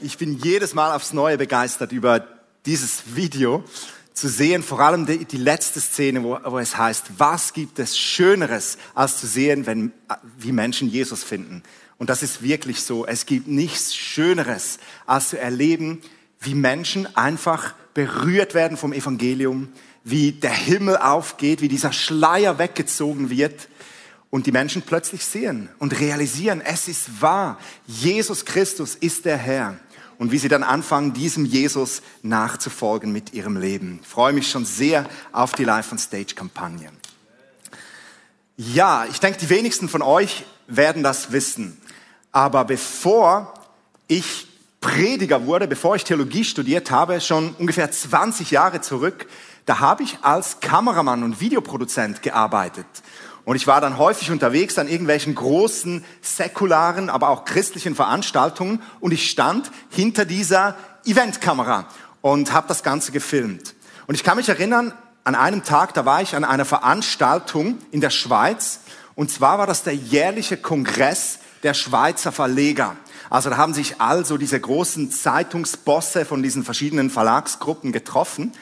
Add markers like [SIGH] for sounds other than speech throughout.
Ich bin jedes Mal aufs Neue begeistert über dieses Video zu sehen, vor allem die, die letzte Szene, wo, wo, es heißt, was gibt es Schöneres, als zu sehen, wenn, wie Menschen Jesus finden. Und das ist wirklich so. Es gibt nichts Schöneres, als zu erleben, wie Menschen einfach berührt werden vom Evangelium, wie der Himmel aufgeht, wie dieser Schleier weggezogen wird und die Menschen plötzlich sehen und realisieren, es ist wahr, Jesus Christus ist der Herr und wie sie dann anfangen, diesem Jesus nachzufolgen mit ihrem Leben. Ich freue mich schon sehr auf die Live on Stage Kampagne. Ja, ich denke, die wenigsten von euch werden das wissen. Aber bevor ich Prediger wurde, bevor ich Theologie studiert habe, schon ungefähr 20 Jahre zurück, da habe ich als Kameramann und Videoproduzent gearbeitet. Und ich war dann häufig unterwegs an irgendwelchen großen säkularen, aber auch christlichen Veranstaltungen und ich stand hinter dieser Eventkamera und habe das Ganze gefilmt. Und ich kann mich erinnern, an einem Tag, da war ich an einer Veranstaltung in der Schweiz und zwar war das der jährliche Kongress der Schweizer Verleger. Also da haben sich also diese großen Zeitungsbosse von diesen verschiedenen Verlagsgruppen getroffen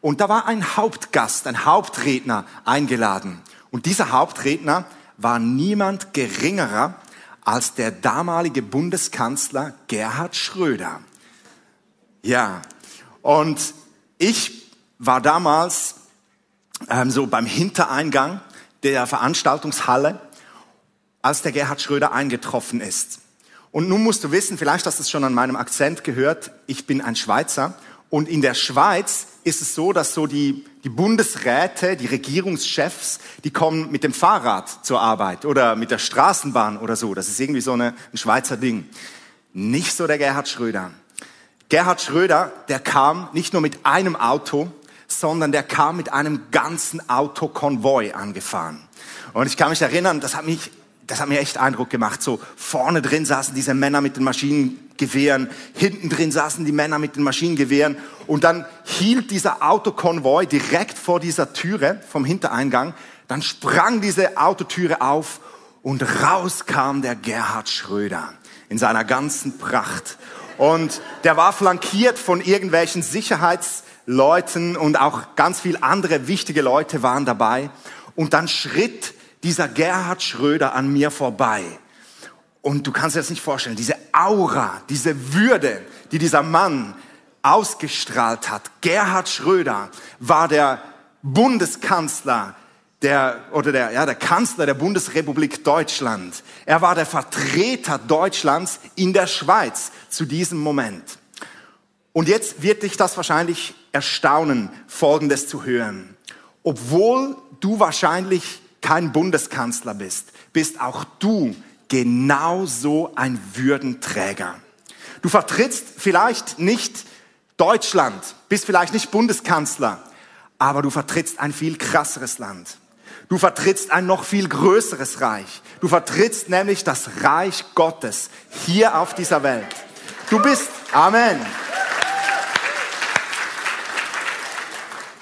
und da war ein Hauptgast, ein Hauptredner eingeladen. Und dieser Hauptredner war niemand geringerer als der damalige Bundeskanzler Gerhard Schröder. Ja, und ich war damals ähm, so beim Hintereingang der Veranstaltungshalle, als der Gerhard Schröder eingetroffen ist. Und nun musst du wissen, vielleicht hast du es schon an meinem Akzent gehört, ich bin ein Schweizer und in der Schweiz ist es so, dass so die, die Bundesräte, die Regierungschefs, die kommen mit dem Fahrrad zur Arbeit oder mit der Straßenbahn oder so. Das ist irgendwie so eine, ein Schweizer Ding. Nicht so der Gerhard Schröder. Gerhard Schröder, der kam nicht nur mit einem Auto, sondern der kam mit einem ganzen Autokonvoi angefahren. Und ich kann mich erinnern, das hat mich das hat mir echt Eindruck gemacht. So vorne drin saßen diese Männer mit den Maschinengewehren, hinten drin saßen die Männer mit den Maschinengewehren und dann hielt dieser Autokonvoi direkt vor dieser Türe vom Hintereingang. Dann sprang diese Autotüre auf und raus kam der Gerhard Schröder in seiner ganzen Pracht. Und der war flankiert von irgendwelchen Sicherheitsleuten und auch ganz viel andere wichtige Leute waren dabei. Und dann schritt dieser Gerhard Schröder an mir vorbei. Und du kannst dir das nicht vorstellen, diese Aura, diese Würde, die dieser Mann ausgestrahlt hat. Gerhard Schröder war der Bundeskanzler der, oder der, ja, der Kanzler der Bundesrepublik Deutschland. Er war der Vertreter Deutschlands in der Schweiz zu diesem Moment. Und jetzt wird dich das wahrscheinlich erstaunen, Folgendes zu hören. Obwohl du wahrscheinlich kein Bundeskanzler bist, bist auch du genauso ein Würdenträger. Du vertrittst vielleicht nicht Deutschland, bist vielleicht nicht Bundeskanzler, aber du vertrittst ein viel krasseres Land. Du vertrittst ein noch viel größeres Reich. Du vertrittst nämlich das Reich Gottes hier auf dieser Welt. Du bist, Amen.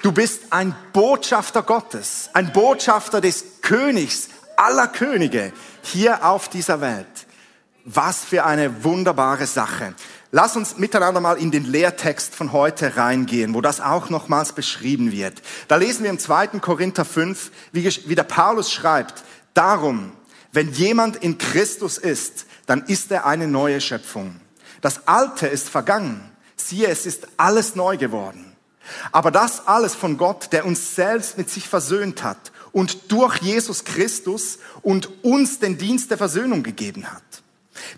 Du bist ein Botschafter Gottes, ein Botschafter des Königs aller Könige hier auf dieser Welt. Was für eine wunderbare Sache. Lass uns miteinander mal in den Lehrtext von heute reingehen, wo das auch nochmals beschrieben wird. Da lesen wir im 2. Korinther 5, wie, der Paulus schreibt, darum, wenn jemand in Christus ist, dann ist er eine neue Schöpfung. Das Alte ist vergangen. Siehe, es ist alles neu geworden. Aber das alles von Gott, der uns selbst mit sich versöhnt hat und durch Jesus Christus und uns den Dienst der Versöhnung gegeben hat.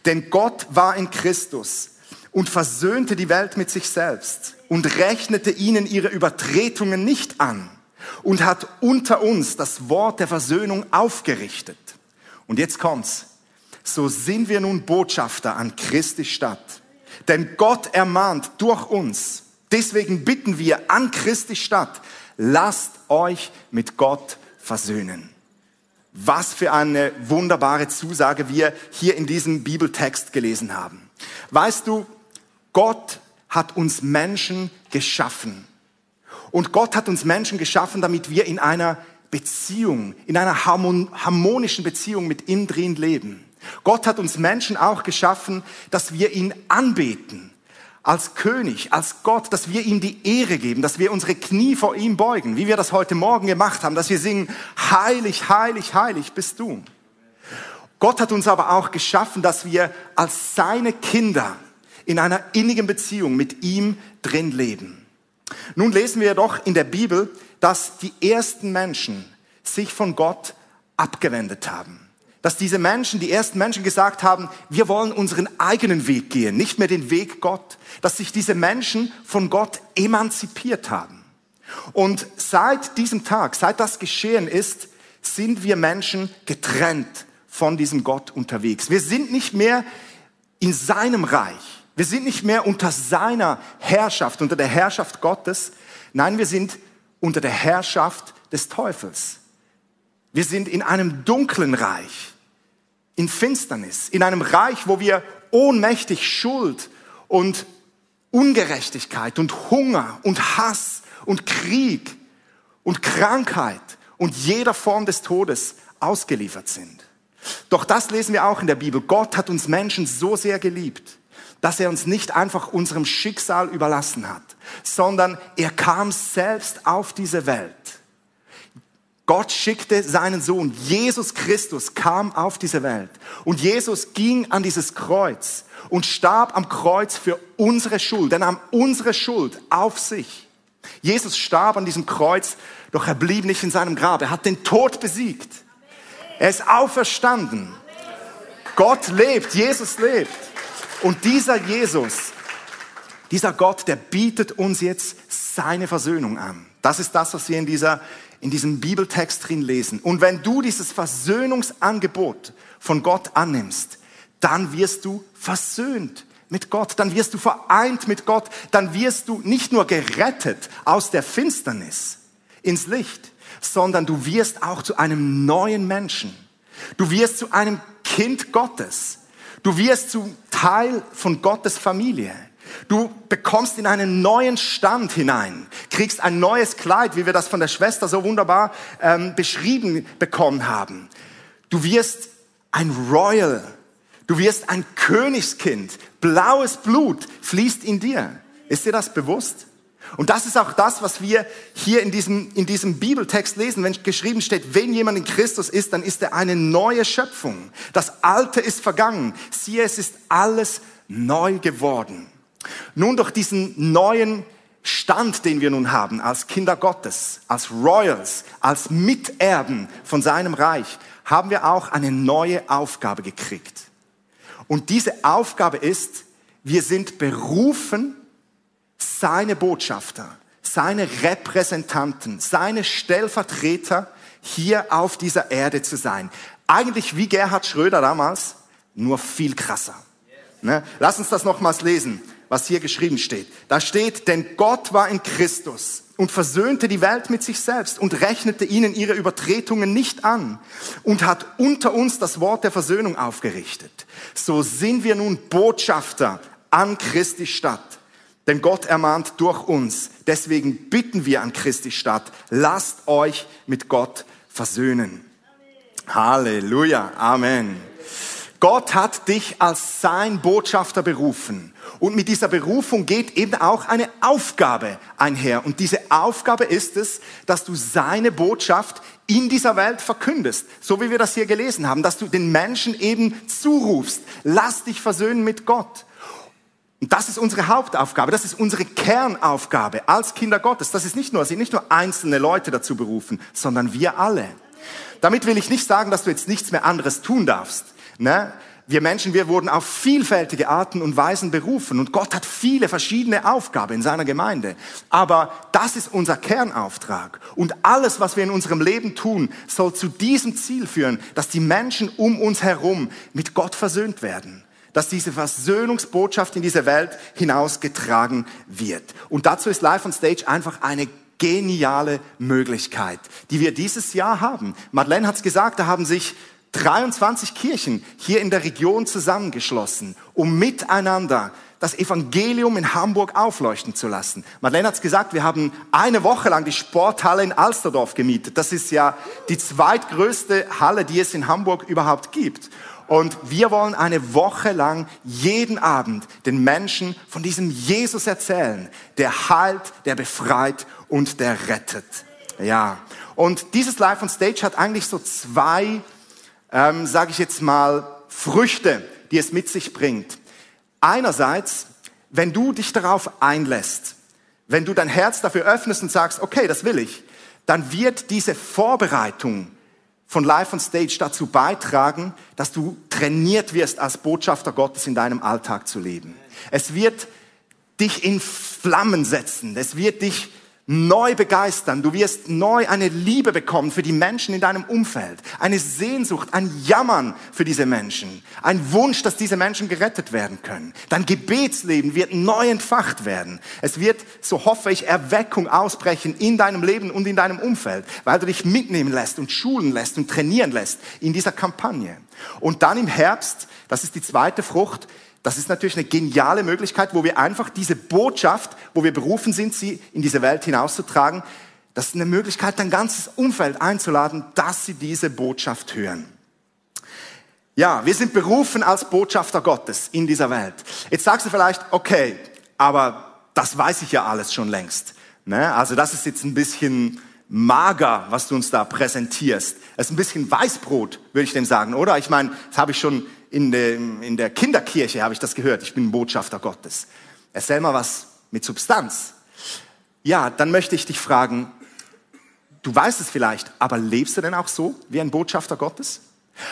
Denn Gott war in Christus und versöhnte die Welt mit sich selbst und rechnete ihnen ihre Übertretungen nicht an und hat unter uns das Wort der Versöhnung aufgerichtet. Und jetzt kommt's. So sind wir nun Botschafter an Christi Stadt. Denn Gott ermahnt durch uns, Deswegen bitten wir an Christi Stadt, lasst euch mit Gott versöhnen. Was für eine wunderbare Zusage wir hier in diesem Bibeltext gelesen haben. Weißt du, Gott hat uns Menschen geschaffen. Und Gott hat uns Menschen geschaffen, damit wir in einer Beziehung, in einer harmonischen Beziehung mit ihm drin leben. Gott hat uns Menschen auch geschaffen, dass wir ihn anbeten, als König, als Gott, dass wir ihm die Ehre geben, dass wir unsere Knie vor ihm beugen, wie wir das heute Morgen gemacht haben, dass wir singen, heilig, heilig, heilig bist du. Gott hat uns aber auch geschaffen, dass wir als seine Kinder in einer innigen Beziehung mit ihm drin leben. Nun lesen wir doch in der Bibel, dass die ersten Menschen sich von Gott abgewendet haben dass diese Menschen, die ersten Menschen gesagt haben, wir wollen unseren eigenen Weg gehen, nicht mehr den Weg Gott, dass sich diese Menschen von Gott emanzipiert haben. Und seit diesem Tag, seit das geschehen ist, sind wir Menschen getrennt von diesem Gott unterwegs. Wir sind nicht mehr in seinem Reich. Wir sind nicht mehr unter seiner Herrschaft, unter der Herrschaft Gottes. Nein, wir sind unter der Herrschaft des Teufels. Wir sind in einem dunklen Reich in Finsternis, in einem Reich, wo wir ohnmächtig Schuld und Ungerechtigkeit und Hunger und Hass und Krieg und Krankheit und jeder Form des Todes ausgeliefert sind. Doch das lesen wir auch in der Bibel. Gott hat uns Menschen so sehr geliebt, dass er uns nicht einfach unserem Schicksal überlassen hat, sondern er kam selbst auf diese Welt Gott schickte seinen Sohn. Jesus Christus kam auf diese Welt. Und Jesus ging an dieses Kreuz und starb am Kreuz für unsere Schuld. Er nahm unsere Schuld auf sich. Jesus starb an diesem Kreuz, doch er blieb nicht in seinem Grab. Er hat den Tod besiegt. Er ist auferstanden. Gott lebt, Jesus lebt. Und dieser Jesus, dieser Gott, der bietet uns jetzt seine Versöhnung an. Das ist das, was wir in dieser in diesem Bibeltext drin lesen. Und wenn du dieses Versöhnungsangebot von Gott annimmst, dann wirst du versöhnt mit Gott, dann wirst du vereint mit Gott, dann wirst du nicht nur gerettet aus der Finsternis ins Licht, sondern du wirst auch zu einem neuen Menschen. Du wirst zu einem Kind Gottes. Du wirst zu Teil von Gottes Familie. Du bekommst in einen neuen Stand hinein, kriegst ein neues Kleid, wie wir das von der Schwester so wunderbar ähm, beschrieben bekommen haben. Du wirst ein Royal, du wirst ein Königskind, blaues Blut fließt in dir. Ist dir das bewusst? Und das ist auch das, was wir hier in diesem, in diesem Bibeltext lesen, wenn geschrieben steht, wenn jemand in Christus ist, dann ist er eine neue Schöpfung. Das Alte ist vergangen. Siehe, es ist alles neu geworden. Nun durch diesen neuen Stand, den wir nun haben, als Kinder Gottes, als Royals, als Miterben von seinem Reich, haben wir auch eine neue Aufgabe gekriegt. Und diese Aufgabe ist, wir sind berufen, seine Botschafter, seine Repräsentanten, seine Stellvertreter hier auf dieser Erde zu sein. Eigentlich wie Gerhard Schröder damals, nur viel krasser. Ne? Lass uns das nochmals lesen was hier geschrieben steht. Da steht, denn Gott war in Christus und versöhnte die Welt mit sich selbst und rechnete ihnen ihre Übertretungen nicht an und hat unter uns das Wort der Versöhnung aufgerichtet. So sind wir nun Botschafter an Christi Stadt. Denn Gott ermahnt durch uns. Deswegen bitten wir an Christi Stadt, lasst euch mit Gott versöhnen. Halleluja. Amen. Gott hat dich als sein Botschafter berufen. Und mit dieser Berufung geht eben auch eine Aufgabe einher. Und diese Aufgabe ist es, dass du seine Botschaft in dieser Welt verkündest. So wie wir das hier gelesen haben, dass du den Menschen eben zurufst. Lass dich versöhnen mit Gott. Und das ist unsere Hauptaufgabe, das ist unsere Kernaufgabe als Kinder Gottes. Das ist nicht nur, sind nicht nur einzelne Leute dazu berufen, sondern wir alle. Damit will ich nicht sagen, dass du jetzt nichts mehr anderes tun darfst. Ne? Wir Menschen, wir wurden auf vielfältige Arten und Weisen berufen und Gott hat viele verschiedene Aufgaben in seiner Gemeinde. Aber das ist unser Kernauftrag. Und alles, was wir in unserem Leben tun, soll zu diesem Ziel führen, dass die Menschen um uns herum mit Gott versöhnt werden dass diese Versöhnungsbotschaft in diese Welt hinausgetragen wird. Und dazu ist Live on Stage einfach eine geniale Möglichkeit, die wir dieses Jahr haben. Madeleine hat es gesagt, da haben sich 23 Kirchen hier in der Region zusammengeschlossen, um miteinander das Evangelium in Hamburg aufleuchten zu lassen. Madeleine hat es gesagt, wir haben eine Woche lang die Sporthalle in Alsterdorf gemietet. Das ist ja die zweitgrößte Halle, die es in Hamburg überhaupt gibt. Und wir wollen eine Woche lang jeden Abend den Menschen von diesem Jesus erzählen, der heilt, der befreit und der rettet. Ja. Und dieses Live on Stage hat eigentlich so zwei, ähm, sage ich jetzt mal, Früchte, die es mit sich bringt. Einerseits, wenn du dich darauf einlässt, wenn du dein Herz dafür öffnest und sagst, okay, das will ich, dann wird diese Vorbereitung von Live on Stage dazu beitragen, dass du trainiert wirst, als Botschafter Gottes in deinem Alltag zu leben. Es wird dich in Flammen setzen. Es wird dich neu begeistern. Du wirst neu eine Liebe bekommen für die Menschen in deinem Umfeld. Eine Sehnsucht, ein Jammern für diese Menschen. Ein Wunsch, dass diese Menschen gerettet werden können. Dein Gebetsleben wird neu entfacht werden. Es wird, so hoffe ich, Erweckung ausbrechen in deinem Leben und in deinem Umfeld, weil du dich mitnehmen lässt und schulen lässt und trainieren lässt in dieser Kampagne. Und dann im Herbst, das ist die zweite Frucht, das ist natürlich eine geniale Möglichkeit, wo wir einfach diese Botschaft, wo wir berufen sind, sie in diese Welt hinauszutragen, das ist eine Möglichkeit, dein ganzes Umfeld einzuladen, dass sie diese Botschaft hören. Ja, wir sind berufen als Botschafter Gottes in dieser Welt. Jetzt sagst du vielleicht, okay, aber das weiß ich ja alles schon längst. Ne? Also das ist jetzt ein bisschen mager, was du uns da präsentierst. Es ist ein bisschen Weißbrot, würde ich dem sagen, oder? Ich meine, das habe ich schon in, dem, in der Kinderkirche habe ich das gehört, ich bin Botschafter Gottes. Erzähl mal was mit Substanz. Ja, dann möchte ich dich fragen, du weißt es vielleicht, aber lebst du denn auch so wie ein Botschafter Gottes?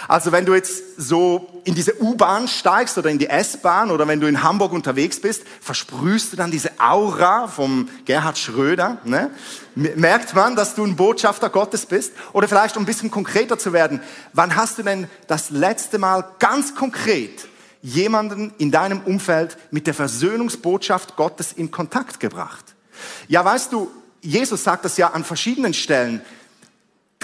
Also wenn du jetzt so in diese U-Bahn steigst oder in die S-Bahn oder wenn du in Hamburg unterwegs bist, versprühst du dann diese Aura vom Gerhard Schröder. Ne? Merkt man, dass du ein Botschafter Gottes bist? Oder vielleicht, um ein bisschen konkreter zu werden, wann hast du denn das letzte Mal ganz konkret jemanden in deinem Umfeld mit der Versöhnungsbotschaft Gottes in Kontakt gebracht? Ja, weißt du, Jesus sagt das ja an verschiedenen Stellen.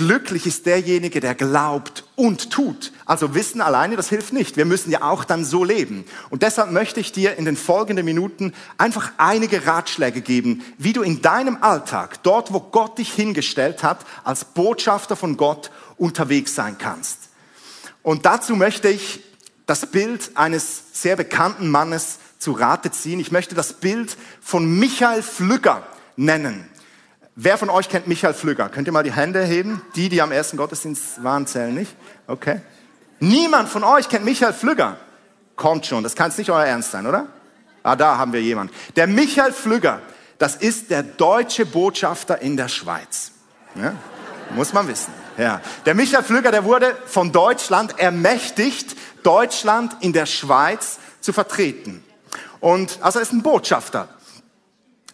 Glücklich ist derjenige, der glaubt und tut. Also Wissen alleine, das hilft nicht. Wir müssen ja auch dann so leben. Und deshalb möchte ich dir in den folgenden Minuten einfach einige Ratschläge geben, wie du in deinem Alltag, dort wo Gott dich hingestellt hat, als Botschafter von Gott unterwegs sein kannst. Und dazu möchte ich das Bild eines sehr bekannten Mannes zu Rate ziehen. Ich möchte das Bild von Michael Flügger nennen. Wer von euch kennt Michael Flügger? Könnt ihr mal die Hände heben? Die, die am ersten Gottesdienst waren, zählen nicht. Okay. Niemand von euch kennt Michael Flügger. Kommt schon, das kann es nicht euer Ernst sein, oder? Ah, da haben wir jemanden. Der Michael Flügger, das ist der deutsche Botschafter in der Schweiz. Ja? Muss man wissen. Ja. Der Michael Flügger, der wurde von Deutschland ermächtigt, Deutschland in der Schweiz zu vertreten. Und also er ist ein Botschafter.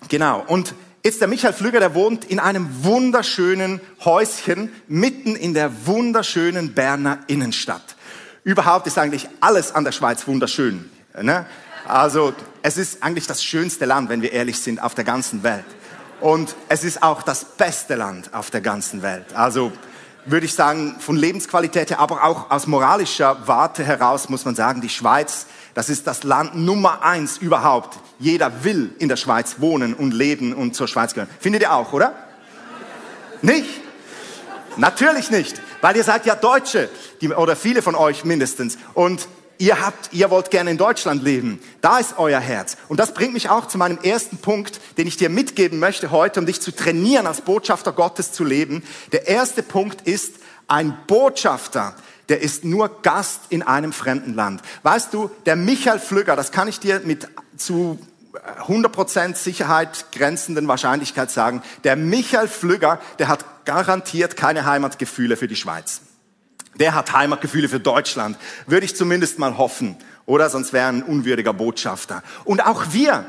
Genau. Und Jetzt der Michael Flüger, der wohnt in einem wunderschönen Häuschen mitten in der wunderschönen Berner Innenstadt. Überhaupt ist eigentlich alles an der Schweiz wunderschön. Ne? Also es ist eigentlich das schönste Land, wenn wir ehrlich sind, auf der ganzen Welt. Und es ist auch das beste Land auf der ganzen Welt. Also würde ich sagen, von Lebensqualität her, aber auch aus moralischer Warte heraus muss man sagen, die Schweiz das ist das Land Nummer eins überhaupt. Jeder will in der Schweiz wohnen und leben und zur Schweiz gehören. Findet ihr auch, oder? Nicht? Natürlich nicht, weil ihr seid ja Deutsche, die, oder viele von euch mindestens. Und ihr habt, ihr wollt gerne in Deutschland leben. Da ist euer Herz. Und das bringt mich auch zu meinem ersten Punkt, den ich dir mitgeben möchte heute, um dich zu trainieren, als Botschafter Gottes zu leben. Der erste Punkt ist, ein Botschafter der ist nur Gast in einem fremden Land. Weißt du, der Michael Flügger, das kann ich dir mit zu 100% Sicherheit grenzenden Wahrscheinlichkeit sagen, der Michael Flügger, der hat garantiert keine Heimatgefühle für die Schweiz. Der hat Heimatgefühle für Deutschland, würde ich zumindest mal hoffen, oder sonst wäre er ein unwürdiger Botschafter. Und auch wir,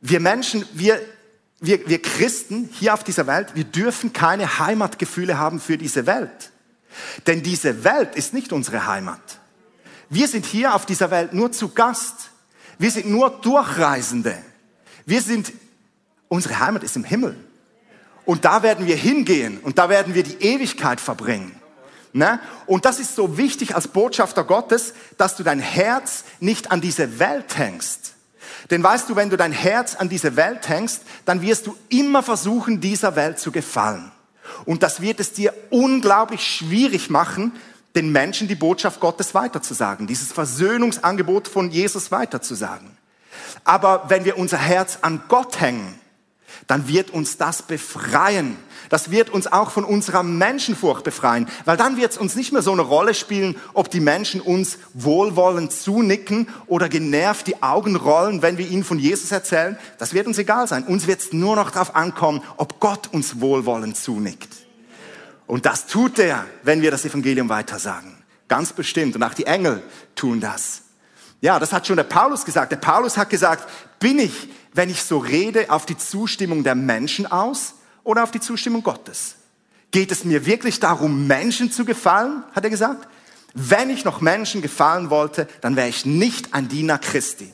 wir Menschen, wir, wir, wir Christen hier auf dieser Welt, wir dürfen keine Heimatgefühle haben für diese Welt. Denn diese Welt ist nicht unsere Heimat. Wir sind hier auf dieser Welt nur zu Gast. Wir sind nur Durchreisende. Wir sind, unsere Heimat ist im Himmel. Und da werden wir hingehen und da werden wir die Ewigkeit verbringen. Ne? Und das ist so wichtig als Botschafter Gottes, dass du dein Herz nicht an diese Welt hängst. Denn weißt du, wenn du dein Herz an diese Welt hängst, dann wirst du immer versuchen, dieser Welt zu gefallen. Und das wird es dir unglaublich schwierig machen, den Menschen die Botschaft Gottes weiterzusagen, dieses Versöhnungsangebot von Jesus weiterzusagen. Aber wenn wir unser Herz an Gott hängen, dann wird uns das befreien. Das wird uns auch von unserer Menschenfurcht befreien, weil dann wird es uns nicht mehr so eine Rolle spielen, ob die Menschen uns wohlwollend zunicken oder genervt die Augen rollen, wenn wir ihnen von Jesus erzählen. Das wird uns egal sein. Uns wird es nur noch darauf ankommen, ob Gott uns wohlwollend zunickt. Und das tut er, wenn wir das Evangelium weitersagen. Ganz bestimmt. Und auch die Engel tun das. Ja, das hat schon der Paulus gesagt. Der Paulus hat gesagt, bin ich wenn ich so rede, auf die Zustimmung der Menschen aus oder auf die Zustimmung Gottes? Geht es mir wirklich darum, Menschen zu gefallen, hat er gesagt? Wenn ich noch Menschen gefallen wollte, dann wäre ich nicht ein Diener Christi.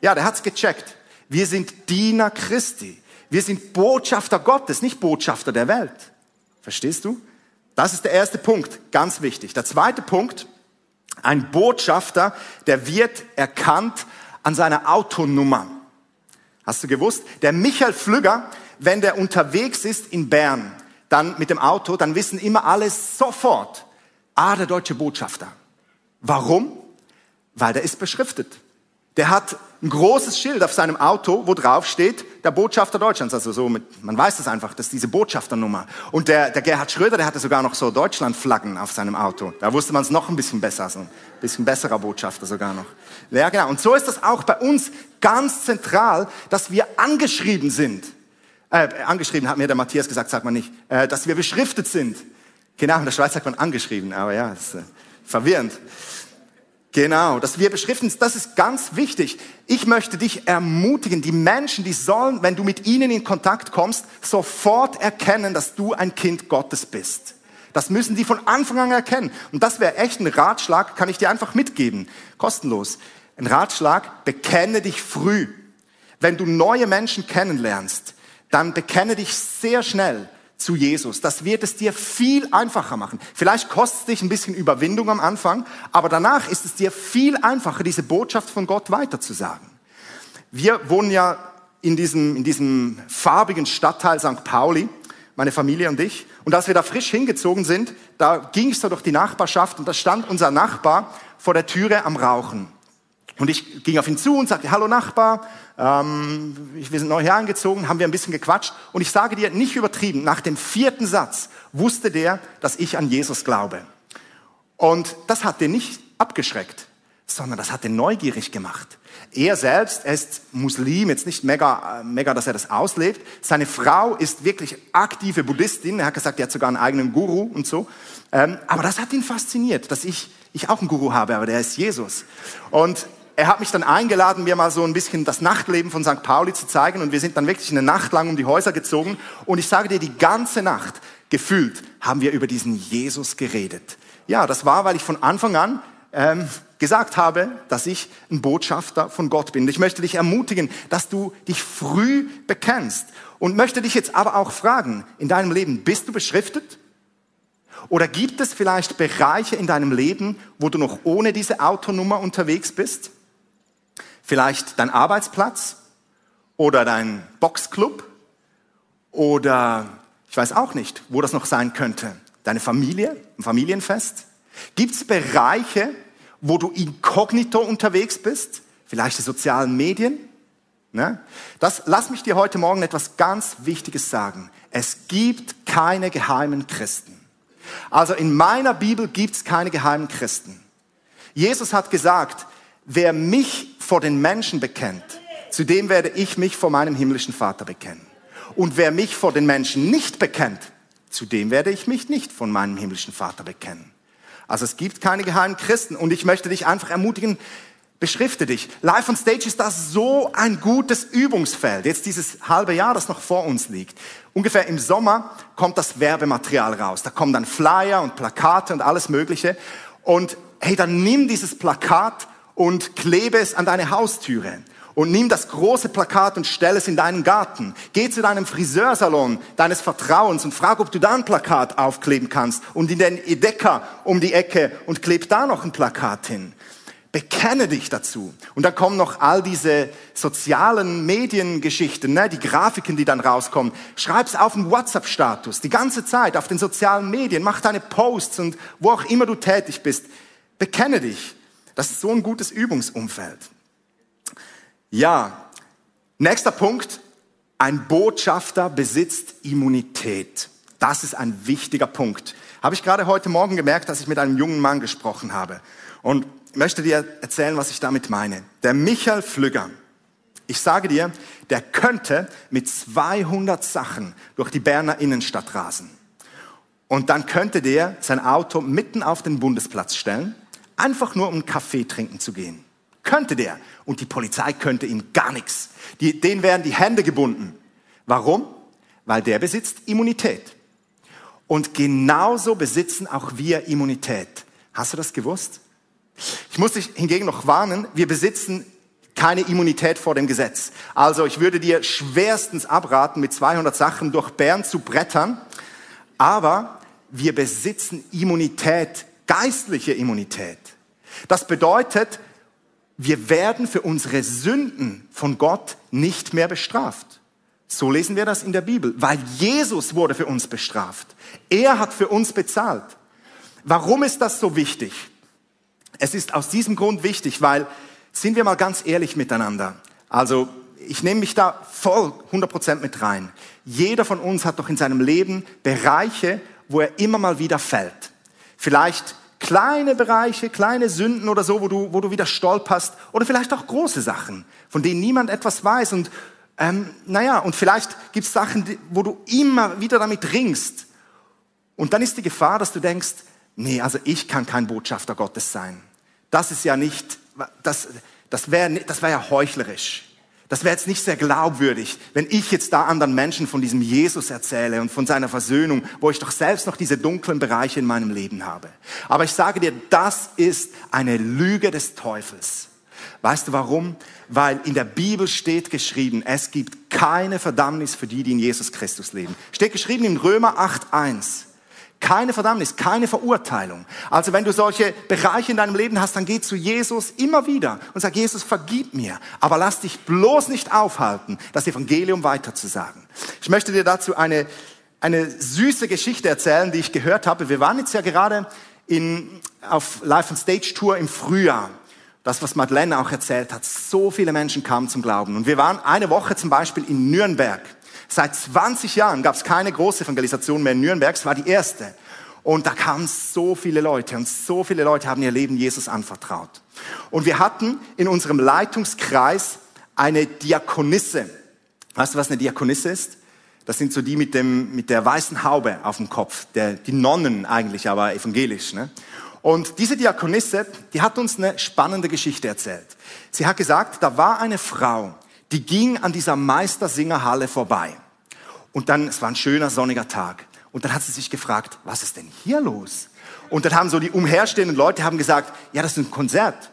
Ja, der hat's gecheckt. Wir sind Diener Christi. Wir sind Botschafter Gottes, nicht Botschafter der Welt. Verstehst du? Das ist der erste Punkt, ganz wichtig. Der zweite Punkt, ein Botschafter, der wird erkannt an seiner Autonummer. Hast du gewusst? Der Michael Flügger, wenn der unterwegs ist in Bern, dann mit dem Auto, dann wissen immer alle sofort, ah, der deutsche Botschafter. Warum? Weil der ist beschriftet. Der hat ein großes Schild auf seinem Auto, wo drauf steht, der Botschafter Deutschlands. Also so mit, man weiß es einfach, das ist diese Botschafternummer. Und der, der Gerhard Schröder, der hatte sogar noch so Deutschlandflaggen auf seinem Auto. Da wusste man es noch ein bisschen besser, so ein bisschen besserer Botschafter sogar noch. Ja, genau. Und so ist das auch bei uns ganz zentral, dass wir angeschrieben sind. Äh, angeschrieben hat mir der Matthias gesagt, sagt man nicht, äh, dass wir beschriftet sind. Genau, in der Schweiz sagt man angeschrieben, aber ja, ist äh, verwirrend. Genau, dass wir beschriften, das ist ganz wichtig. Ich möchte dich ermutigen, die Menschen, die sollen, wenn du mit ihnen in Kontakt kommst, sofort erkennen, dass du ein Kind Gottes bist. Das müssen die von Anfang an erkennen. Und das wäre echt ein Ratschlag, kann ich dir einfach mitgeben, kostenlos. Ein Ratschlag, bekenne dich früh. Wenn du neue Menschen kennenlernst, dann bekenne dich sehr schnell zu Jesus. Das wird es dir viel einfacher machen. Vielleicht kostet es dich ein bisschen Überwindung am Anfang, aber danach ist es dir viel einfacher, diese Botschaft von Gott weiterzusagen. Wir wohnen ja in diesem, in diesem farbigen Stadtteil St. Pauli, meine Familie und ich. Und als wir da frisch hingezogen sind, da ging ich so durch die Nachbarschaft und da stand unser Nachbar vor der Türe am Rauchen. Und ich ging auf ihn zu und sagte, hallo Nachbar, ähm, wir sind neu herangezogen, haben wir ein bisschen gequatscht. Und ich sage dir, nicht übertrieben, nach dem vierten Satz wusste der, dass ich an Jesus glaube. Und das hat den nicht abgeschreckt, sondern das hat den neugierig gemacht. Er selbst, er ist Muslim, jetzt nicht mega, mega, dass er das auslebt. Seine Frau ist wirklich aktive Buddhistin. Er hat gesagt, er hat sogar einen eigenen Guru und so. Ähm, aber das hat ihn fasziniert, dass ich, ich auch einen Guru habe, aber der ist Jesus. Und er hat mich dann eingeladen, mir mal so ein bisschen das Nachtleben von St. Pauli zu zeigen. Und wir sind dann wirklich eine Nacht lang um die Häuser gezogen. Und ich sage dir, die ganze Nacht, gefühlt, haben wir über diesen Jesus geredet. Ja, das war, weil ich von Anfang an ähm, gesagt habe, dass ich ein Botschafter von Gott bin. Ich möchte dich ermutigen, dass du dich früh bekennst. Und möchte dich jetzt aber auch fragen, in deinem Leben, bist du beschriftet? Oder gibt es vielleicht Bereiche in deinem Leben, wo du noch ohne diese Autonummer unterwegs bist? Vielleicht dein Arbeitsplatz oder dein Boxclub oder ich weiß auch nicht, wo das noch sein könnte. Deine Familie, ein Familienfest. Gibt es Bereiche, wo du inkognito unterwegs bist? Vielleicht die sozialen Medien? Ne? Das, lass mich dir heute Morgen etwas ganz Wichtiges sagen. Es gibt keine geheimen Christen. Also in meiner Bibel gibt es keine geheimen Christen. Jesus hat gesagt, wer mich vor den Menschen bekennt, zu dem werde ich mich vor meinem himmlischen Vater bekennen. Und wer mich vor den Menschen nicht bekennt, zu dem werde ich mich nicht von meinem himmlischen Vater bekennen. Also es gibt keine geheimen Christen und ich möchte dich einfach ermutigen, beschrifte dich. Live on Stage ist das so ein gutes Übungsfeld. Jetzt dieses halbe Jahr, das noch vor uns liegt. Ungefähr im Sommer kommt das Werbematerial raus. Da kommen dann Flyer und Plakate und alles Mögliche. Und hey, dann nimm dieses Plakat und klebe es an deine Haustüre. Und nimm das große Plakat und stell es in deinen Garten. Geh zu deinem Friseursalon deines Vertrauens und frag, ob du da ein Plakat aufkleben kannst. Und in den Edeka um die Ecke und kleb da noch ein Plakat hin. Bekenne dich dazu. Und dann kommen noch all diese sozialen Mediengeschichten, ne, die Grafiken, die dann rauskommen. Schreib's auf den WhatsApp-Status, die ganze Zeit auf den sozialen Medien, mach deine Posts und wo auch immer du tätig bist. Bekenne dich. Das ist so ein gutes Übungsumfeld. Ja, nächster Punkt. Ein Botschafter besitzt Immunität. Das ist ein wichtiger Punkt. Habe ich gerade heute Morgen gemerkt, dass ich mit einem jungen Mann gesprochen habe. Und möchte dir erzählen, was ich damit meine. Der Michael Flügger, ich sage dir, der könnte mit 200 Sachen durch die Berner Innenstadt rasen. Und dann könnte der sein Auto mitten auf den Bundesplatz stellen, einfach nur um einen Kaffee trinken zu gehen. Könnte der. Und die Polizei könnte ihm gar nichts. Die, denen wären die Hände gebunden. Warum? Weil der besitzt Immunität. Und genauso besitzen auch wir Immunität. Hast du das gewusst? Ich muss dich hingegen noch warnen, wir besitzen keine Immunität vor dem Gesetz. Also ich würde dir schwerstens abraten, mit 200 Sachen durch Bern zu brettern, aber wir besitzen Immunität, geistliche Immunität. Das bedeutet, wir werden für unsere Sünden von Gott nicht mehr bestraft. So lesen wir das in der Bibel, weil Jesus wurde für uns bestraft. Er hat für uns bezahlt. Warum ist das so wichtig? Es ist aus diesem Grund wichtig, weil, sind wir mal ganz ehrlich miteinander, also ich nehme mich da voll 100% mit rein. Jeder von uns hat doch in seinem Leben Bereiche, wo er immer mal wieder fällt. Vielleicht kleine Bereiche, kleine Sünden oder so, wo du, wo du wieder stolperst. Oder vielleicht auch große Sachen, von denen niemand etwas weiß. Und ähm, naja, und vielleicht gibt es Sachen, wo du immer wieder damit ringst. Und dann ist die Gefahr, dass du denkst, nee, also ich kann kein Botschafter Gottes sein. Das ist ja nicht, das, das wäre das wär ja heuchlerisch. Das wäre jetzt nicht sehr glaubwürdig, wenn ich jetzt da anderen Menschen von diesem Jesus erzähle und von seiner Versöhnung, wo ich doch selbst noch diese dunklen Bereiche in meinem Leben habe. Aber ich sage dir, das ist eine Lüge des Teufels. Weißt du warum? Weil in der Bibel steht geschrieben, es gibt keine Verdammnis für die, die in Jesus Christus leben. Steht geschrieben in Römer 8.1. Keine Verdammnis, keine Verurteilung. Also wenn du solche Bereiche in deinem Leben hast, dann geh zu Jesus immer wieder und sag, Jesus, vergib mir. Aber lass dich bloß nicht aufhalten, das Evangelium weiterzusagen. Ich möchte dir dazu eine, eine süße Geschichte erzählen, die ich gehört habe. Wir waren jetzt ja gerade in, auf Live on Stage Tour im Frühjahr. Das, was Madeleine auch erzählt hat. So viele Menschen kamen zum Glauben. Und wir waren eine Woche zum Beispiel in Nürnberg. Seit 20 Jahren gab es keine große Evangelisation mehr in Nürnberg, es war die erste. Und da kamen so viele Leute und so viele Leute haben ihr Leben Jesus anvertraut. Und wir hatten in unserem Leitungskreis eine Diakonisse. Weißt du, was eine Diakonisse ist? Das sind so die mit, dem, mit der weißen Haube auf dem Kopf, der, die Nonnen eigentlich, aber evangelisch. Ne? Und diese Diakonisse, die hat uns eine spannende Geschichte erzählt. Sie hat gesagt, da war eine Frau, die ging an dieser Meistersingerhalle vorbei. Und dann, es war ein schöner sonniger Tag. Und dann hat sie sich gefragt, was ist denn hier los? Und dann haben so die umherstehenden Leute haben gesagt, ja, das ist ein Konzert.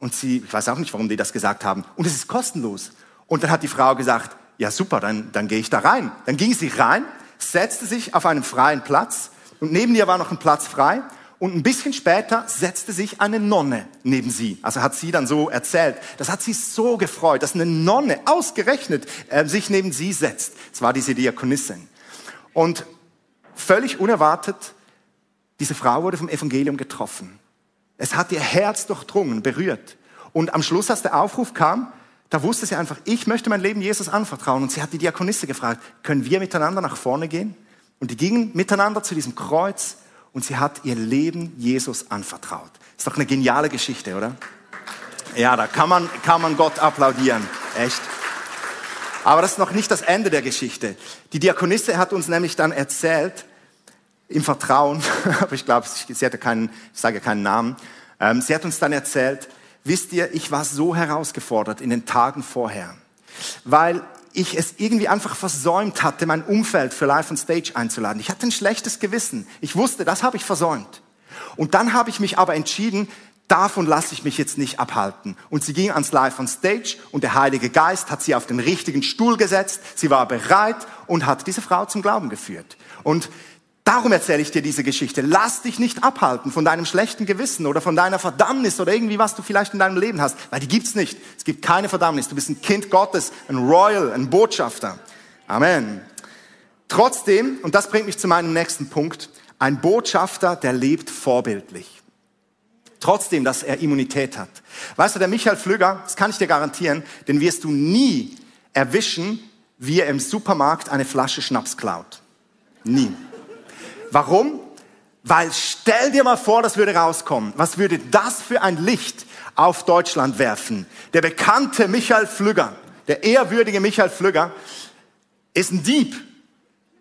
Und sie, ich weiß auch nicht, warum die das gesagt haben. Und es ist kostenlos. Und dann hat die Frau gesagt, ja super, dann, dann gehe ich da rein. Dann ging sie rein, setzte sich auf einen freien Platz und neben ihr war noch ein Platz frei und ein bisschen später setzte sich eine Nonne neben sie. Also hat sie dann so erzählt. Das hat sie so gefreut, dass eine Nonne ausgerechnet äh, sich neben sie setzt. Es war diese Diakonissin. Und völlig unerwartet, diese Frau wurde vom Evangelium getroffen. Es hat ihr Herz durchdrungen, berührt. Und am Schluss, als der Aufruf kam, da wusste sie einfach, ich möchte mein Leben Jesus anvertrauen. Und sie hat die Diakonisse gefragt, können wir miteinander nach vorne gehen? Und die gingen miteinander zu diesem Kreuz und sie hat ihr Leben Jesus anvertraut. Ist doch eine geniale Geschichte, oder? Ja, da kann man, kann man Gott applaudieren. Echt. Aber das ist noch nicht das Ende der Geschichte. Die Diakonisse hat uns nämlich dann erzählt, im Vertrauen, [LAUGHS] aber ich glaube, sie hatte keinen, ich sage keinen Namen, ähm, sie hat uns dann erzählt, wisst ihr, ich war so herausgefordert in den Tagen vorher, weil ich es irgendwie einfach versäumt hatte, mein Umfeld für Live on Stage einzuladen. Ich hatte ein schlechtes Gewissen. Ich wusste, das habe ich versäumt. Und dann habe ich mich aber entschieden, davon lasse ich mich jetzt nicht abhalten. Und sie ging ans Live on Stage und der Heilige Geist hat sie auf den richtigen Stuhl gesetzt. Sie war bereit und hat diese Frau zum Glauben geführt. Und Darum erzähle ich dir diese Geschichte. Lass dich nicht abhalten von deinem schlechten Gewissen oder von deiner Verdammnis oder irgendwie, was du vielleicht in deinem Leben hast, weil die gibt's nicht. Es gibt keine Verdammnis. Du bist ein Kind Gottes, ein Royal, ein Botschafter. Amen. Trotzdem, und das bringt mich zu meinem nächsten Punkt, ein Botschafter, der lebt vorbildlich. Trotzdem, dass er Immunität hat. Weißt du, der Michael Flügger, das kann ich dir garantieren, den wirst du nie erwischen, wie er im Supermarkt eine Flasche Schnaps klaut. Nie. Warum? Weil stell dir mal vor, das würde rauskommen. Was würde das für ein Licht auf Deutschland werfen? Der bekannte Michael Flügger, der ehrwürdige Michael Flügger, ist ein Dieb.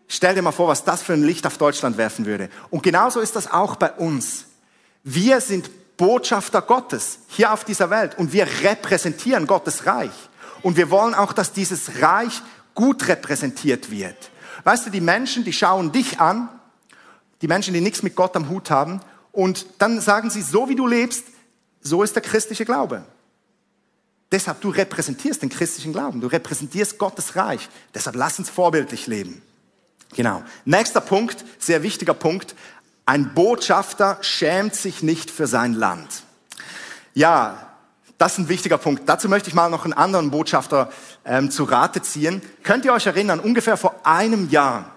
Stell dir mal vor, was das für ein Licht auf Deutschland werfen würde. Und genauso ist das auch bei uns. Wir sind Botschafter Gottes hier auf dieser Welt und wir repräsentieren Gottes Reich. Und wir wollen auch, dass dieses Reich gut repräsentiert wird. Weißt du, die Menschen, die schauen dich an die Menschen, die nichts mit Gott am Hut haben. Und dann sagen sie, so wie du lebst, so ist der christliche Glaube. Deshalb, du repräsentierst den christlichen Glauben, du repräsentierst Gottes Reich. Deshalb lass uns vorbildlich leben. Genau. Nächster Punkt, sehr wichtiger Punkt. Ein Botschafter schämt sich nicht für sein Land. Ja, das ist ein wichtiger Punkt. Dazu möchte ich mal noch einen anderen Botschafter ähm, zu Rate ziehen. Könnt ihr euch erinnern, ungefähr vor einem Jahr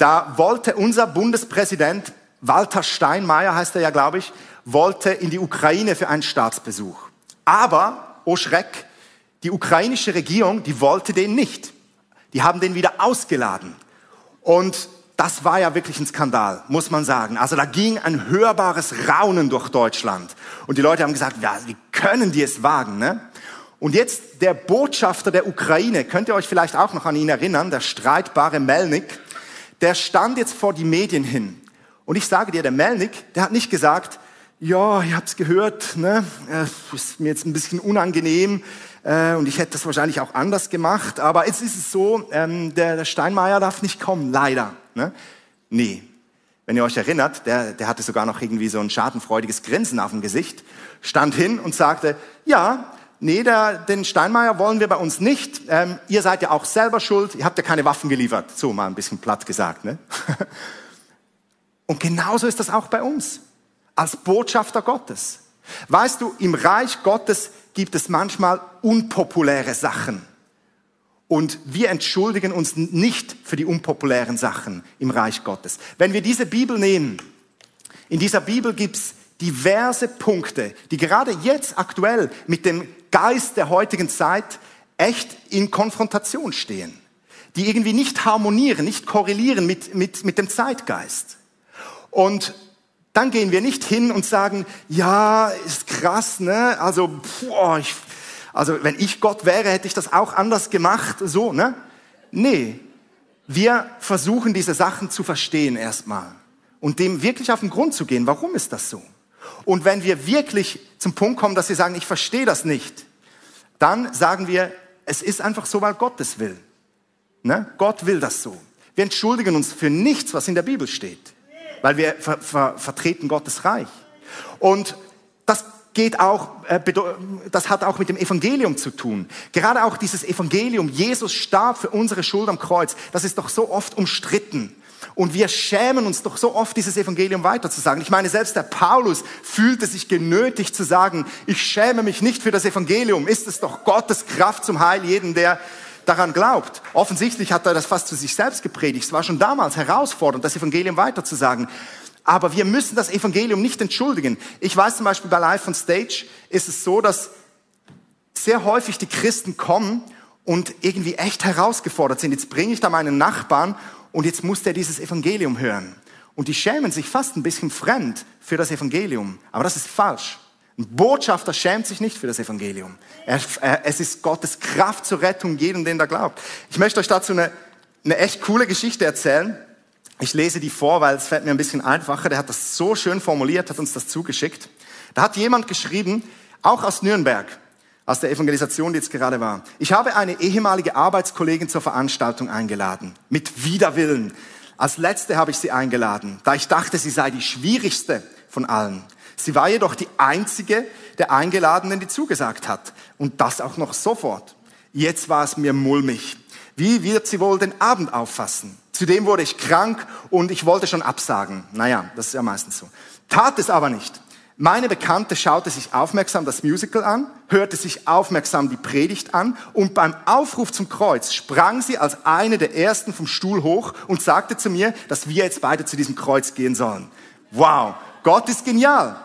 da wollte unser Bundespräsident, Walter Steinmeier heißt er ja, glaube ich, wollte in die Ukraine für einen Staatsbesuch. Aber, oh Schreck, die ukrainische Regierung, die wollte den nicht. Die haben den wieder ausgeladen. Und das war ja wirklich ein Skandal, muss man sagen. Also da ging ein hörbares Raunen durch Deutschland. Und die Leute haben gesagt, ja, wie können die es wagen? Ne? Und jetzt der Botschafter der Ukraine, könnt ihr euch vielleicht auch noch an ihn erinnern, der streitbare Melnik, der stand jetzt vor die Medien hin. Und ich sage dir, der Melnik, der hat nicht gesagt, ja, ihr habt's gehört, ne, äh, ist mir jetzt ein bisschen unangenehm äh, und ich hätte das wahrscheinlich auch anders gemacht, aber jetzt ist es so, ähm, der, der Steinmeier darf nicht kommen, leider. Ne? Nee, wenn ihr euch erinnert, der, der hatte sogar noch irgendwie so ein schadenfreudiges Grinsen auf dem Gesicht, stand hin und sagte, ja, nee, der, den Steinmeier wollen wir bei uns nicht. Ähm, ihr seid ja auch selber schuld. Ihr habt ja keine Waffen geliefert. So mal ein bisschen platt gesagt. Ne? [LAUGHS] Und genauso ist das auch bei uns. Als Botschafter Gottes. Weißt du, im Reich Gottes gibt es manchmal unpopuläre Sachen. Und wir entschuldigen uns nicht für die unpopulären Sachen im Reich Gottes. Wenn wir diese Bibel nehmen, in dieser Bibel gibt's diverse Punkte, die gerade jetzt aktuell mit dem Geist der heutigen Zeit echt in Konfrontation stehen, die irgendwie nicht harmonieren, nicht korrelieren mit, mit, mit dem Zeitgeist. Und dann gehen wir nicht hin und sagen, ja, ist krass, ne? Also, boah, ich, also wenn ich Gott wäre, hätte ich das auch anders gemacht, so, ne? Nee, wir versuchen diese Sachen zu verstehen erstmal und dem wirklich auf den Grund zu gehen. Warum ist das so? Und wenn wir wirklich zum Punkt kommen, dass wir sagen, ich verstehe das nicht, dann sagen wir, es ist einfach so, weil Gott es will. Ne? Gott will das so. Wir entschuldigen uns für nichts, was in der Bibel steht, weil wir ver ver vertreten Gottes Reich. Und das geht auch, äh, das hat auch mit dem Evangelium zu tun. Gerade auch dieses Evangelium, Jesus starb für unsere Schuld am Kreuz, das ist doch so oft umstritten. Und wir schämen uns doch so oft, dieses Evangelium weiterzusagen. Ich meine, selbst der Paulus fühlte sich genötigt zu sagen, ich schäme mich nicht für das Evangelium. Ist es doch Gottes Kraft zum Heil jeden, der daran glaubt. Offensichtlich hat er das fast zu sich selbst gepredigt. Es war schon damals herausfordernd, das Evangelium weiterzusagen. Aber wir müssen das Evangelium nicht entschuldigen. Ich weiß zum Beispiel bei Live on Stage ist es so, dass sehr häufig die Christen kommen und irgendwie echt herausgefordert sind. Jetzt bringe ich da meinen Nachbarn und jetzt muss der dieses Evangelium hören. Und die schämen sich fast ein bisschen fremd für das Evangelium. Aber das ist falsch. Ein Botschafter schämt sich nicht für das Evangelium. Er, er, es ist Gottes Kraft zur Rettung jedem, den da glaubt. Ich möchte euch dazu eine, eine echt coole Geschichte erzählen. Ich lese die vor, weil es fällt mir ein bisschen einfacher. Der hat das so schön formuliert, hat uns das zugeschickt. Da hat jemand geschrieben, auch aus Nürnberg aus der Evangelisation, die jetzt gerade war. Ich habe eine ehemalige Arbeitskollegin zur Veranstaltung eingeladen. Mit Widerwillen. Als letzte habe ich sie eingeladen, da ich dachte, sie sei die schwierigste von allen. Sie war jedoch die einzige der Eingeladenen, die zugesagt hat. Und das auch noch sofort. Jetzt war es mir mulmig. Wie wird sie wohl den Abend auffassen? Zudem wurde ich krank und ich wollte schon absagen. Naja, das ist ja meistens so. Tat es aber nicht. Meine Bekannte schaute sich aufmerksam das Musical an, hörte sich aufmerksam die Predigt an und beim Aufruf zum Kreuz sprang sie als eine der ersten vom Stuhl hoch und sagte zu mir, dass wir jetzt beide zu diesem Kreuz gehen sollen. Wow, Gott ist genial.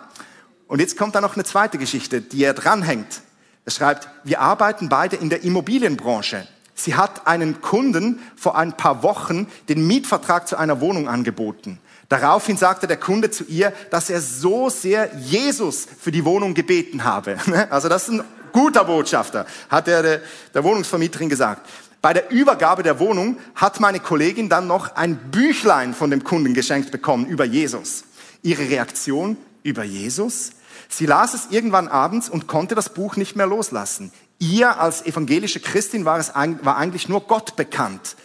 Und jetzt kommt da noch eine zweite Geschichte, die er dranhängt. Er schreibt, wir arbeiten beide in der Immobilienbranche. Sie hat einen Kunden vor ein paar Wochen den Mietvertrag zu einer Wohnung angeboten. Daraufhin sagte der Kunde zu ihr, dass er so sehr Jesus für die Wohnung gebeten habe. [LAUGHS] Also das ist ein guter Botschafter, hat er der, Wohnungsvermieterin gesagt. Bei der Übergabe der Wohnung hat meine Kollegin dann noch ein Büchlein von dem Kunden geschenkt bekommen über Jesus. Ihre Reaktion über Jesus? Sie las es irgendwann abends und konnte das Buch nicht mehr loslassen. Ihr als evangelische Christin war es war eigentlich nur Gott bekannt.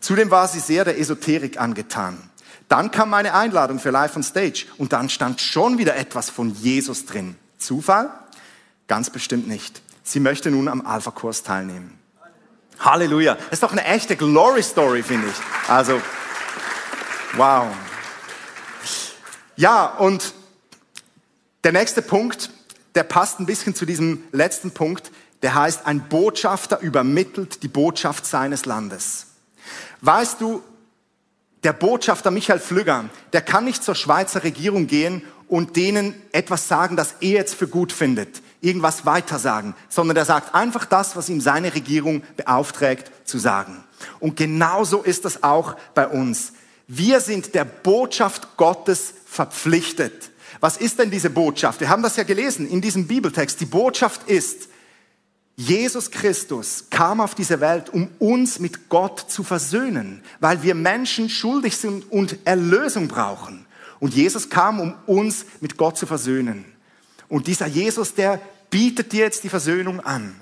Zudem war sie sehr der Esoterik angetan. Dann kam meine Einladung für Live on Stage und dann stand schon wieder etwas von Jesus drin. Zufall? Ganz bestimmt nicht. Sie möchte nun am Alpha-Kurs teilnehmen. Halleluja. Das ist doch eine echte Glory-Story, finde ich. Also, wow. Ja, und der nächste Punkt, der passt ein bisschen zu diesem letzten Punkt, der heißt, ein Botschafter übermittelt die Botschaft seines Landes. Weißt du, der Botschafter Michael Flügger, der kann nicht zur Schweizer Regierung gehen und denen etwas sagen, das er jetzt für gut findet, irgendwas weitersagen, sondern der sagt einfach das, was ihm seine Regierung beauftragt zu sagen. Und genauso ist es auch bei uns. Wir sind der Botschaft Gottes verpflichtet. Was ist denn diese Botschaft? Wir haben das ja gelesen in diesem Bibeltext. Die Botschaft ist, Jesus Christus kam auf diese Welt, um uns mit Gott zu versöhnen, weil wir Menschen schuldig sind und Erlösung brauchen. Und Jesus kam, um uns mit Gott zu versöhnen. Und dieser Jesus, der bietet dir jetzt die Versöhnung an.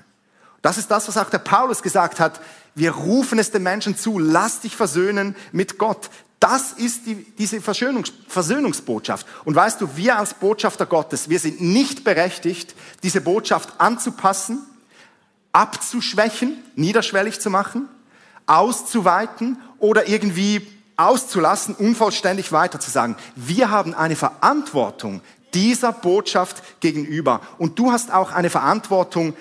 Das ist das, was auch der Paulus gesagt hat. Wir rufen es den Menschen zu, lass dich versöhnen mit Gott. Das ist die, diese Versöhnungs, Versöhnungsbotschaft. Und weißt du, wir als Botschafter Gottes, wir sind nicht berechtigt, diese Botschaft anzupassen abzuschwächen, niederschwellig zu machen, auszuweiten oder irgendwie auszulassen, unvollständig weiterzusagen. Wir haben eine Verantwortung dieser Botschaft gegenüber. Und du hast auch eine Verantwortung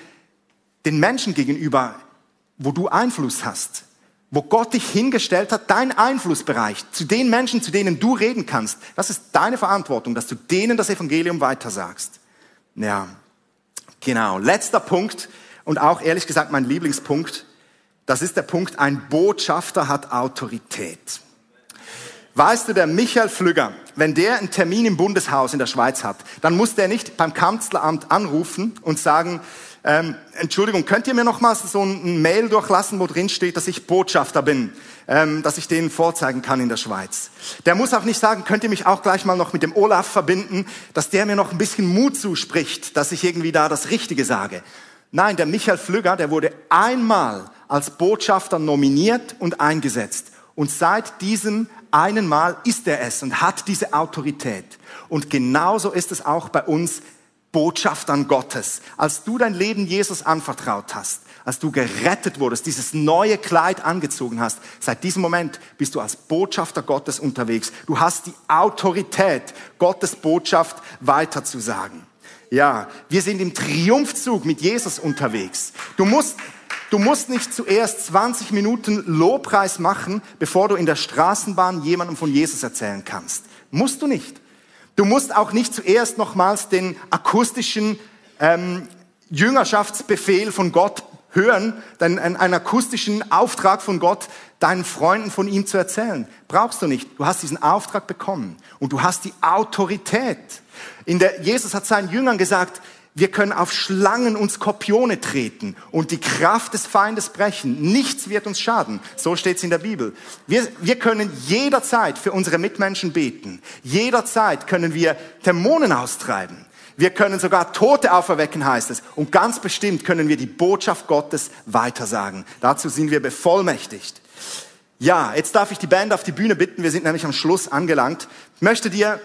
den Menschen gegenüber, wo du Einfluss hast, wo Gott dich hingestellt hat, dein Einflussbereich, zu den Menschen, zu denen du reden kannst. Das ist deine Verantwortung, dass du denen das Evangelium weitersagst. Ja, genau. Letzter Punkt, und auch ehrlich gesagt mein Lieblingspunkt, das ist der Punkt, ein Botschafter hat Autorität. Weißt du, der Michael Flügger, wenn der einen Termin im Bundeshaus in der Schweiz hat, dann muss der nicht beim Kanzleramt anrufen und sagen, ähm, Entschuldigung, könnt ihr mir nochmals so ein Mail durchlassen, wo drin steht, dass ich Botschafter bin, ähm, dass ich denen vorzeigen kann in der Schweiz. Der muss auch nicht sagen, könnt ihr mich auch gleich mal noch mit dem Olaf verbinden, dass der mir noch ein bisschen Mut zuspricht, dass ich irgendwie da das Richtige sage. Nein, der Michael Flügger, der wurde einmal als Botschafter nominiert und eingesetzt. Und seit diesem einen Mal ist er es und hat diese Autorität. Und genauso ist es auch bei uns Botschaftern Gottes. Als du dein Leben Jesus anvertraut hast, als du gerettet wurdest, dieses neue Kleid angezogen hast, seit diesem Moment bist du als Botschafter Gottes unterwegs. Du hast die Autorität, Gottes Botschaft weiterzusagen. Ja, wir sind im Triumphzug mit Jesus unterwegs. Du musst, du musst nicht zuerst 20 Minuten Lobpreis machen, bevor du in der Straßenbahn jemandem von Jesus erzählen kannst. Musst du nicht. Du musst auch nicht zuerst nochmals den akustischen ähm, Jüngerschaftsbefehl von Gott hören, einen, einen akustischen Auftrag von Gott, deinen Freunden von ihm zu erzählen. Brauchst du nicht. Du hast diesen Auftrag bekommen und du hast die Autorität. In der, Jesus hat seinen Jüngern gesagt, wir können auf Schlangen und Skorpione treten und die Kraft des Feindes brechen. Nichts wird uns schaden. So steht es in der Bibel. Wir, wir können jederzeit für unsere Mitmenschen beten. Jederzeit können wir Dämonen austreiben. Wir können sogar Tote auferwecken, heißt es. Und ganz bestimmt können wir die Botschaft Gottes weitersagen. Dazu sind wir bevollmächtigt. Ja, jetzt darf ich die Band auf die Bühne bitten. Wir sind nämlich am Schluss angelangt. Ich möchte dir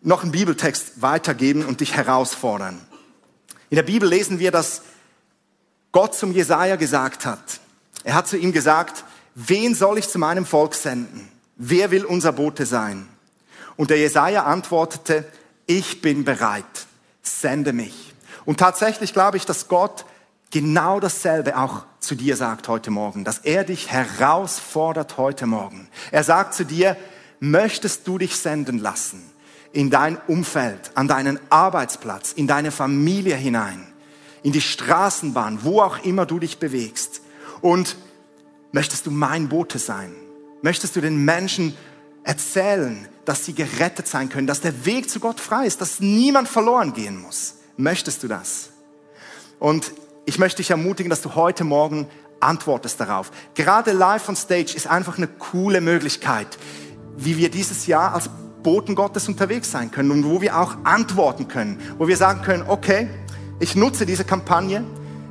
noch einen Bibeltext weitergeben und dich herausfordern. In der Bibel lesen wir, dass Gott zum Jesaja gesagt hat. Er hat zu ihm gesagt, wen soll ich zu meinem Volk senden? Wer will unser Bote sein? Und der Jesaja antwortete, ich bin bereit, sende mich. Und tatsächlich glaube ich, dass Gott genau dasselbe auch zu dir sagt heute Morgen, dass er dich herausfordert heute Morgen. Er sagt zu dir, möchtest du dich senden lassen in dein Umfeld, an deinen Arbeitsplatz, in deine Familie hinein, in die Straßenbahn, wo auch immer du dich bewegst. Und möchtest du mein Bote sein? Möchtest du den Menschen erzählen, dass sie gerettet sein können, dass der Weg zu Gott frei ist, dass niemand verloren gehen muss? Möchtest du das? Und ich möchte dich ermutigen, dass du heute Morgen antwortest darauf. Gerade live on stage ist einfach eine coole Möglichkeit, wie wir dieses Jahr als Boten Gottes unterwegs sein können und wo wir auch antworten können, wo wir sagen können, okay, ich nutze diese Kampagne,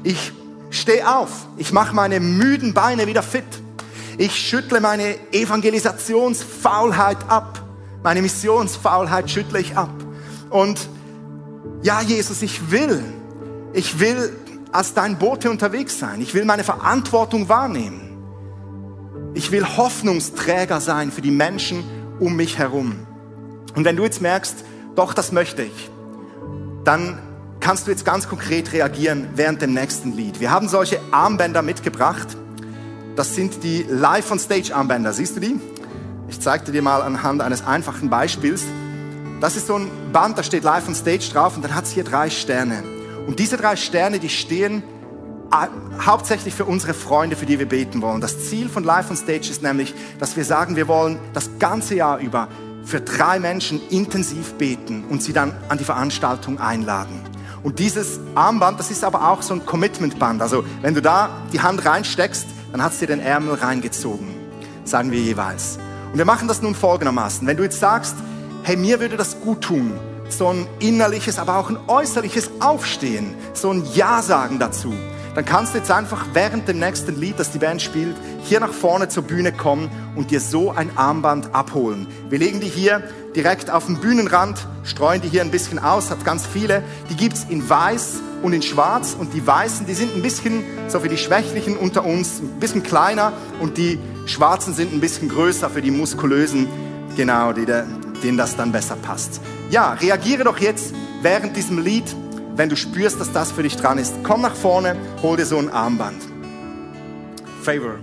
ich stehe auf, ich mache meine müden Beine wieder fit, ich schüttle meine Evangelisationsfaulheit ab, meine Missionsfaulheit schüttle ich ab. Und ja, Jesus, ich will, ich will als dein Bote unterwegs sein. Ich will meine Verantwortung wahrnehmen. Ich will Hoffnungsträger sein für die Menschen um mich herum. Und wenn du jetzt merkst, doch, das möchte ich, dann kannst du jetzt ganz konkret reagieren während dem nächsten Lied. Wir haben solche Armbänder mitgebracht. Das sind die Live-on-Stage-Armbänder. Siehst du die? Ich zeige dir mal anhand eines einfachen Beispiels. Das ist so ein Band, da steht Live on Stage drauf und dann hat es hier drei Sterne. Und diese drei Sterne, die stehen hauptsächlich für unsere Freunde, für die wir beten wollen. Das Ziel von Live on Stage ist nämlich, dass wir sagen, wir wollen das ganze Jahr über für drei Menschen intensiv beten und sie dann an die Veranstaltung einladen. Und dieses Armband, das ist aber auch so ein Commitment-Band. Also wenn du da die Hand reinsteckst, dann hat es dir den Ärmel reingezogen, sagen wir jeweils. Und wir machen das nun folgendermaßen. Wenn du jetzt sagst, hey, mir würde das gut tun, so ein innerliches, aber auch ein äußerliches Aufstehen, so ein Ja sagen dazu, dann kannst du jetzt einfach während dem nächsten Lied, das die Band spielt, hier nach vorne zur Bühne kommen und dir so ein Armband abholen. Wir legen die hier direkt auf den Bühnenrand, streuen die hier ein bisschen aus, hat ganz viele. Die gibt's in weiß und in schwarz und die weißen, die sind ein bisschen, so für die Schwächlichen unter uns, ein bisschen kleiner und die schwarzen sind ein bisschen größer für die muskulösen, genau, die, denen das dann besser passt. Ja, reagiere doch jetzt während diesem Lied wenn du spürst, dass das für dich dran ist, komm nach vorne, hol dir so ein Armband. Favor.